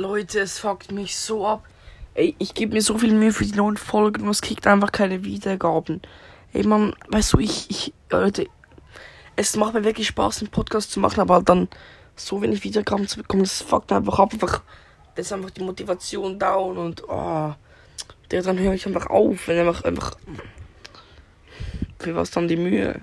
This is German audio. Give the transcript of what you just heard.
Leute, es fuckt mich so ab. Ey, ich gebe mir so viel Mühe für die neuen Folgen und es kriegt einfach keine Wiedergaben. Ey, man, weißt du, ich, ich, Leute, es macht mir wirklich Spaß, einen Podcast zu machen, aber dann so wenig Wiedergaben zu bekommen, das fuckt einfach ab. Einfach, das ist einfach die Motivation down und, oh, der dann höre ich einfach auf, wenn einfach, einfach, für was dann die Mühe?